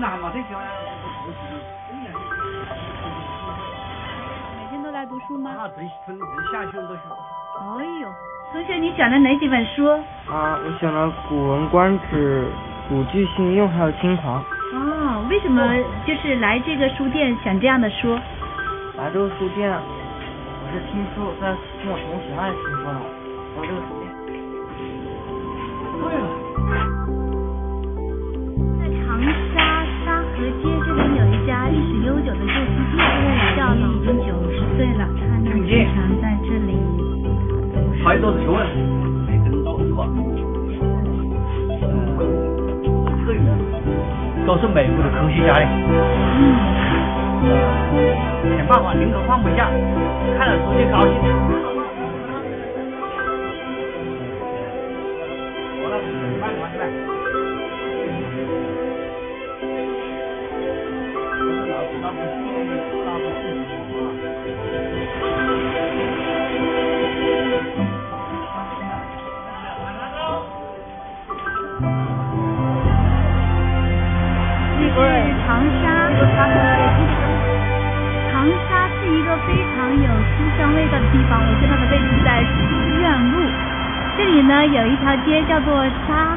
难嘛，这些。每天都来读书吗？啊，这从这下学都学。哎呦，同学，你选了哪几本书？啊，我选了《古文观止》《古句新用》还有《清华》。哦，为什么就是来这个书店选这样的书？来这个书店，我是听说在听我同学那里听说的，历史悠久的旧书店，赵老已经九十岁了，他呢经常在这里读书。还有都是学问，都是美国的科学家的，嗯，想办法宁可放不下，看了书就高兴。好了，慢慢来这里呢有一条街叫做沙